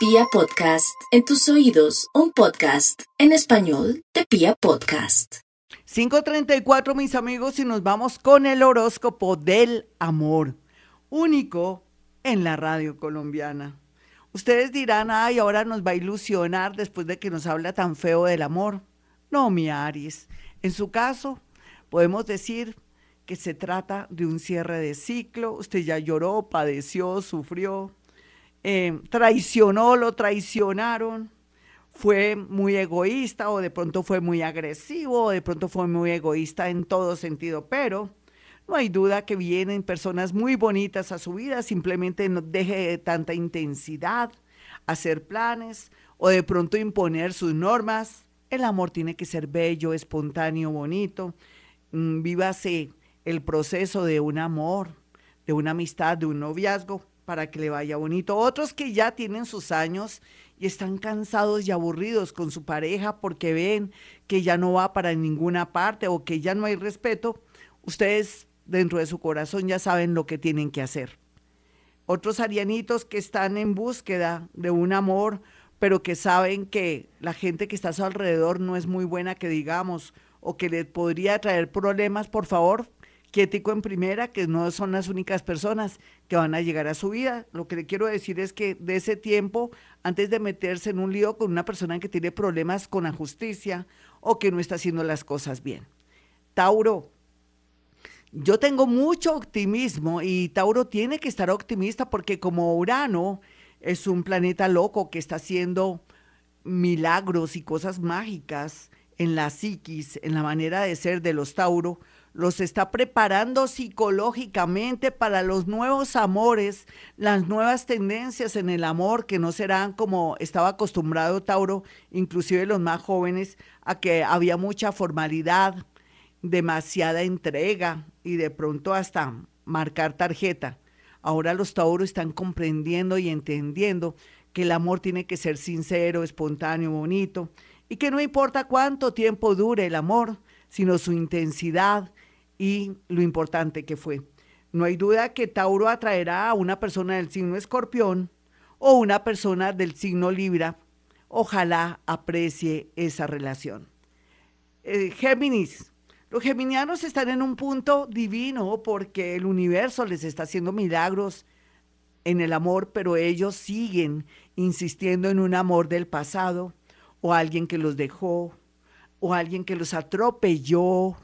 Pia Podcast, en tus oídos, un podcast en español de Pia Podcast. 534 mis amigos y nos vamos con el horóscopo del amor, único en la radio colombiana. Ustedes dirán, ay, ahora nos va a ilusionar después de que nos habla tan feo del amor. No, mi Aries. En su caso, podemos decir que se trata de un cierre de ciclo. Usted ya lloró, padeció, sufrió, eh, traicionó, lo traicionaron, fue muy egoísta o de pronto fue muy agresivo o de pronto fue muy egoísta en todo sentido, pero no hay duda que vienen personas muy bonitas a su vida, simplemente no deje tanta intensidad, hacer planes o de pronto imponer sus normas. El amor tiene que ser bello, espontáneo, bonito. Mm, vívase el proceso de un amor, de una amistad, de un noviazgo, para que le vaya bonito. Otros que ya tienen sus años y están cansados y aburridos con su pareja porque ven que ya no va para ninguna parte o que ya no hay respeto, ustedes dentro de su corazón ya saben lo que tienen que hacer. Otros arianitos que están en búsqueda de un amor, pero que saben que la gente que está a su alrededor no es muy buena, que digamos, o que le podría traer problemas, por favor, quietico en primera, que no son las únicas personas que van a llegar a su vida. Lo que le quiero decir es que de ese tiempo, antes de meterse en un lío con una persona que tiene problemas con la justicia o que no está haciendo las cosas bien. Tauro, yo tengo mucho optimismo y Tauro tiene que estar optimista porque como Urano es un planeta loco que está haciendo milagros y cosas mágicas en la psiquis, en la manera de ser de los Tauro, los está preparando psicológicamente para los nuevos amores, las nuevas tendencias en el amor que no serán como estaba acostumbrado Tauro, inclusive los más jóvenes, a que había mucha formalidad, demasiada entrega y de pronto hasta marcar tarjeta. Ahora los Tauros están comprendiendo y entendiendo que el amor tiene que ser sincero, espontáneo, bonito y que no importa cuánto tiempo dure el amor, sino su intensidad y lo importante que fue. No hay duda que Tauro atraerá a una persona del signo escorpión o una persona del signo Libra. Ojalá aprecie esa relación. Eh, Géminis, los geminianos están en un punto divino porque el universo les está haciendo milagros en el amor, pero ellos siguen insistiendo en un amor del pasado o alguien que los dejó o alguien que los atropelló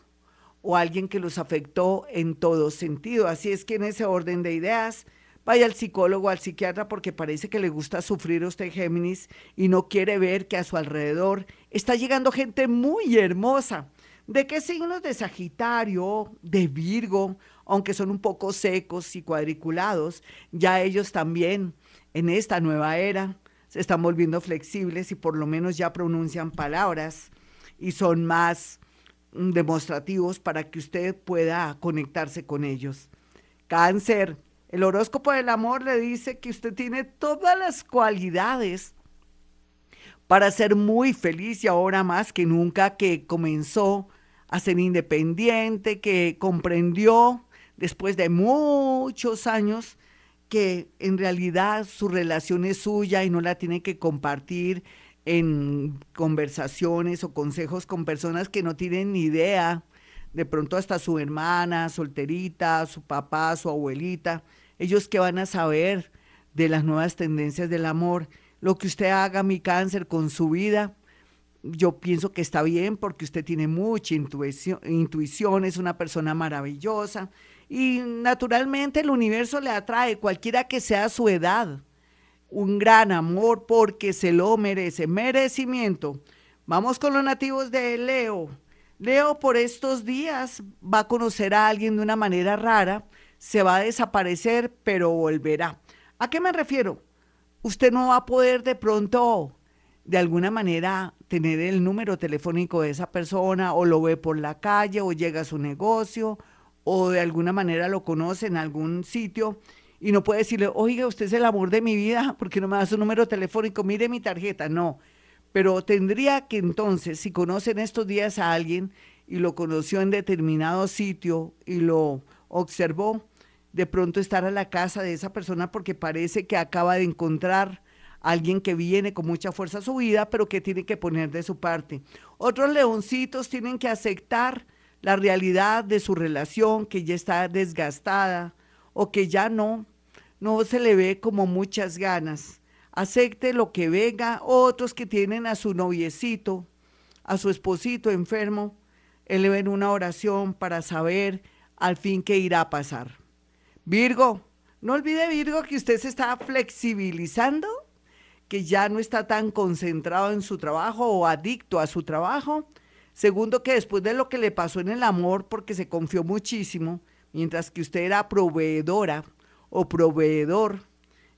o alguien que los afectó en todo sentido. Así es que en ese orden de ideas, vaya al psicólogo, al psiquiatra, porque parece que le gusta sufrir a usted Géminis y no quiere ver que a su alrededor está llegando gente muy hermosa. ¿De qué signos? De Sagitario, de Virgo, aunque son un poco secos y cuadriculados, ya ellos también en esta nueva era se están volviendo flexibles y por lo menos ya pronuncian palabras y son más demostrativos para que usted pueda conectarse con ellos. Cáncer, el horóscopo del amor le dice que usted tiene todas las cualidades para ser muy feliz y ahora más que nunca que comenzó a ser independiente, que comprendió después de muchos años que en realidad su relación es suya y no la tiene que compartir en conversaciones o consejos con personas que no tienen ni idea, de pronto hasta su hermana, solterita, su papá, su abuelita, ellos que van a saber de las nuevas tendencias del amor, lo que usted haga, mi cáncer, con su vida, yo pienso que está bien porque usted tiene mucha intuición, intuición, es una persona maravillosa y naturalmente el universo le atrae cualquiera que sea su edad un gran amor porque se lo merece. Merecimiento. Vamos con los nativos de Leo. Leo por estos días va a conocer a alguien de una manera rara, se va a desaparecer, pero volverá. ¿A qué me refiero? Usted no va a poder de pronto, de alguna manera, tener el número telefónico de esa persona o lo ve por la calle o llega a su negocio o de alguna manera lo conoce en algún sitio y no puede decirle, oiga, usted es el amor de mi vida, porque no me da su número telefónico, mire mi tarjeta, no. Pero tendría que entonces, si conocen estos días a alguien y lo conoció en determinado sitio y lo observó, de pronto estar a la casa de esa persona porque parece que acaba de encontrar alguien que viene con mucha fuerza a su vida, pero que tiene que poner de su parte. Otros leoncitos tienen que aceptar la realidad de su relación, que ya está desgastada o que ya no, no se le ve como muchas ganas. Acepte lo que venga. Otros que tienen a su noviecito, a su esposito enfermo, eleven una oración para saber al fin qué irá a pasar. Virgo, no olvide Virgo que usted se está flexibilizando que ya no está tan concentrado en su trabajo o adicto a su trabajo. Segundo, que después de lo que le pasó en el amor, porque se confió muchísimo, mientras que usted era proveedora o proveedor,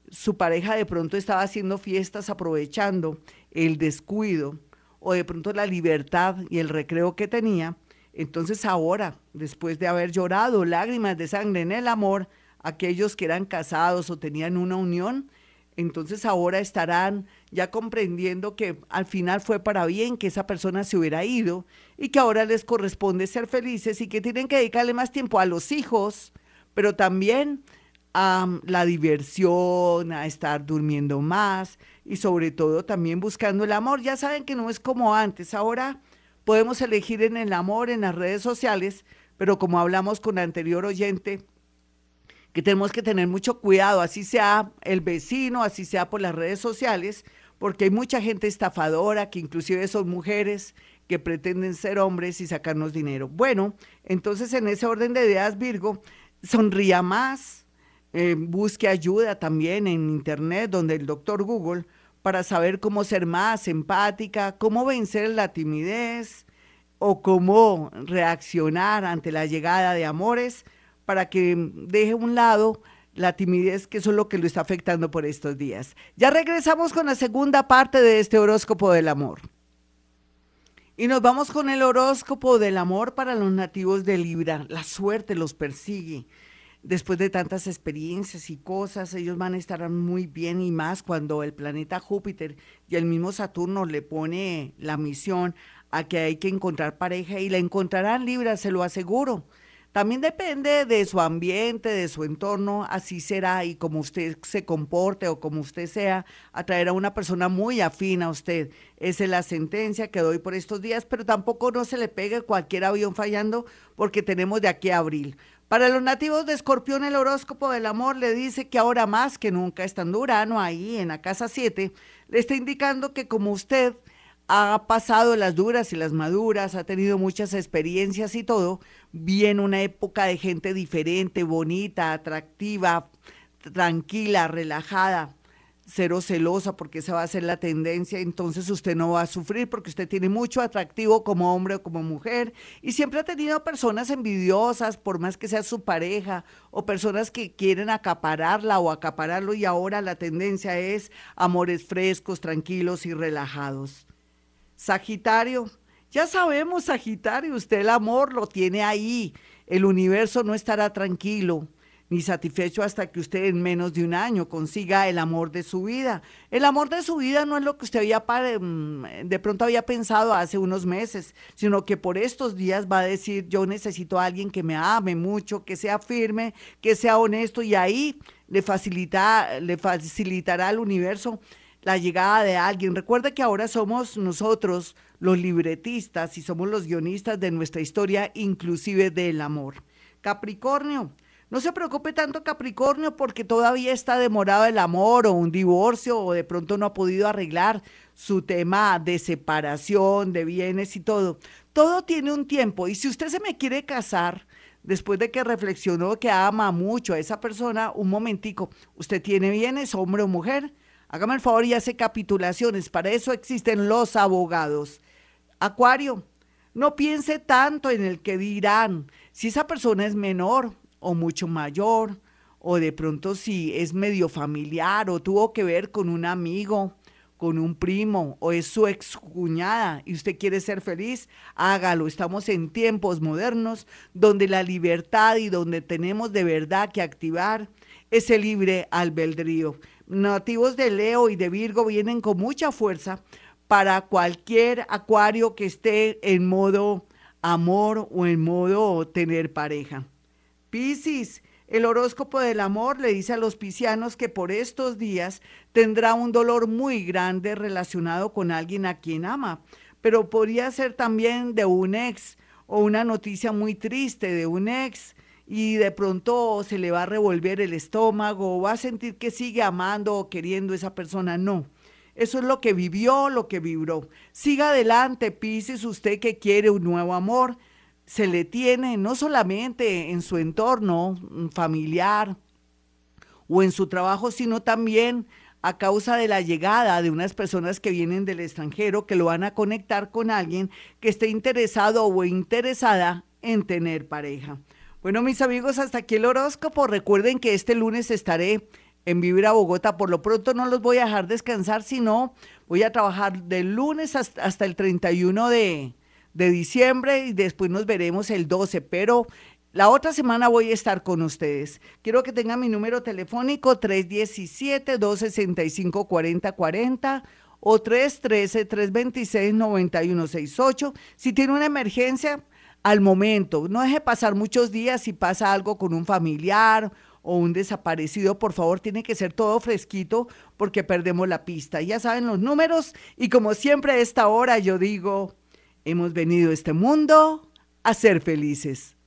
su pareja de pronto estaba haciendo fiestas aprovechando el descuido o de pronto la libertad y el recreo que tenía. Entonces ahora, después de haber llorado lágrimas de sangre en el amor, aquellos que eran casados o tenían una unión, entonces ahora estarán ya comprendiendo que al final fue para bien que esa persona se hubiera ido y que ahora les corresponde ser felices y que tienen que dedicarle más tiempo a los hijos, pero también a la diversión, a estar durmiendo más y sobre todo también buscando el amor. Ya saben que no es como antes, ahora podemos elegir en el amor en las redes sociales, pero como hablamos con la anterior oyente, que tenemos que tener mucho cuidado, así sea el vecino, así sea por las redes sociales, porque hay mucha gente estafadora que inclusive son mujeres que pretenden ser hombres y sacarnos dinero. Bueno, entonces en ese orden de ideas, Virgo, sonría más, eh, busque ayuda también en Internet, donde el doctor Google, para saber cómo ser más empática, cómo vencer la timidez o cómo reaccionar ante la llegada de amores para que deje un lado la timidez, que eso es lo que lo está afectando por estos días. Ya regresamos con la segunda parte de este horóscopo del amor. Y nos vamos con el horóscopo del amor para los nativos de Libra. La suerte los persigue. Después de tantas experiencias y cosas, ellos van a estar muy bien y más cuando el planeta Júpiter y el mismo Saturno le pone la misión a que hay que encontrar pareja y la encontrarán Libra, se lo aseguro. También depende de su ambiente, de su entorno, así será y como usted se comporte o como usted sea, atraer a una persona muy afín a usted. Esa es la sentencia que doy por estos días, pero tampoco no se le pegue cualquier avión fallando porque tenemos de aquí a abril. Para los nativos de Escorpión, el horóscopo del amor le dice que ahora más que nunca, estando Urano ahí en la casa 7, le está indicando que como usted ha pasado las duras y las maduras, ha tenido muchas experiencias y todo, viene una época de gente diferente, bonita, atractiva, tranquila, relajada, cero celosa, porque esa va a ser la tendencia, entonces usted no va a sufrir porque usted tiene mucho atractivo como hombre o como mujer y siempre ha tenido personas envidiosas, por más que sea su pareja, o personas que quieren acapararla o acapararlo y ahora la tendencia es amores frescos, tranquilos y relajados. Sagitario, ya sabemos, Sagitario, usted el amor lo tiene ahí. El universo no estará tranquilo ni satisfecho hasta que usted en menos de un año consiga el amor de su vida. El amor de su vida no es lo que usted había mm, de pronto había pensado hace unos meses, sino que por estos días va a decir, yo necesito a alguien que me ame mucho, que sea firme, que sea honesto y ahí le facilita le facilitará al universo la llegada de alguien. Recuerda que ahora somos nosotros los libretistas y somos los guionistas de nuestra historia, inclusive del amor. Capricornio, no se preocupe tanto Capricornio porque todavía está demorado el amor o un divorcio o de pronto no ha podido arreglar su tema de separación, de bienes y todo. Todo tiene un tiempo y si usted se me quiere casar, después de que reflexionó que ama mucho a esa persona, un momentico, ¿usted tiene bienes, hombre o mujer? Hágame el favor y hace capitulaciones. Para eso existen los abogados. Acuario, no piense tanto en el que dirán. Si esa persona es menor o mucho mayor, o de pronto si es medio familiar o tuvo que ver con un amigo, con un primo o es su excuñada y usted quiere ser feliz, hágalo. Estamos en tiempos modernos donde la libertad y donde tenemos de verdad que activar ese libre albedrío nativos de Leo y de Virgo vienen con mucha fuerza para cualquier acuario que esté en modo amor o en modo tener pareja. Piscis, El horóscopo del amor le dice a los piscianos que por estos días tendrá un dolor muy grande relacionado con alguien a quien ama, pero podría ser también de un ex o una noticia muy triste de un ex y de pronto se le va a revolver el estómago o va a sentir que sigue amando o queriendo a esa persona. No. Eso es lo que vivió, lo que vibró. Siga adelante, Pisces, usted que quiere un nuevo amor se le tiene no solamente en su entorno familiar o en su trabajo, sino también a causa de la llegada de unas personas que vienen del extranjero que lo van a conectar con alguien que esté interesado o interesada en tener pareja. Bueno, mis amigos, hasta aquí el horóscopo. Recuerden que este lunes estaré en Vivir a Bogotá. Por lo pronto no los voy a dejar descansar, sino voy a trabajar del lunes hasta, el 31 de, de diciembre y después nos veremos el 12, pero la otra semana voy a estar con ustedes. Quiero que tengan mi número telefónico 317-265-4040 o 313-326-9168. Si tiene una emergencia, al momento, no deje pasar muchos días si pasa algo con un familiar o un desaparecido, por favor, tiene que ser todo fresquito porque perdemos la pista. Ya saben los números y como siempre a esta hora yo digo... Hemos venido a este mundo a ser felices.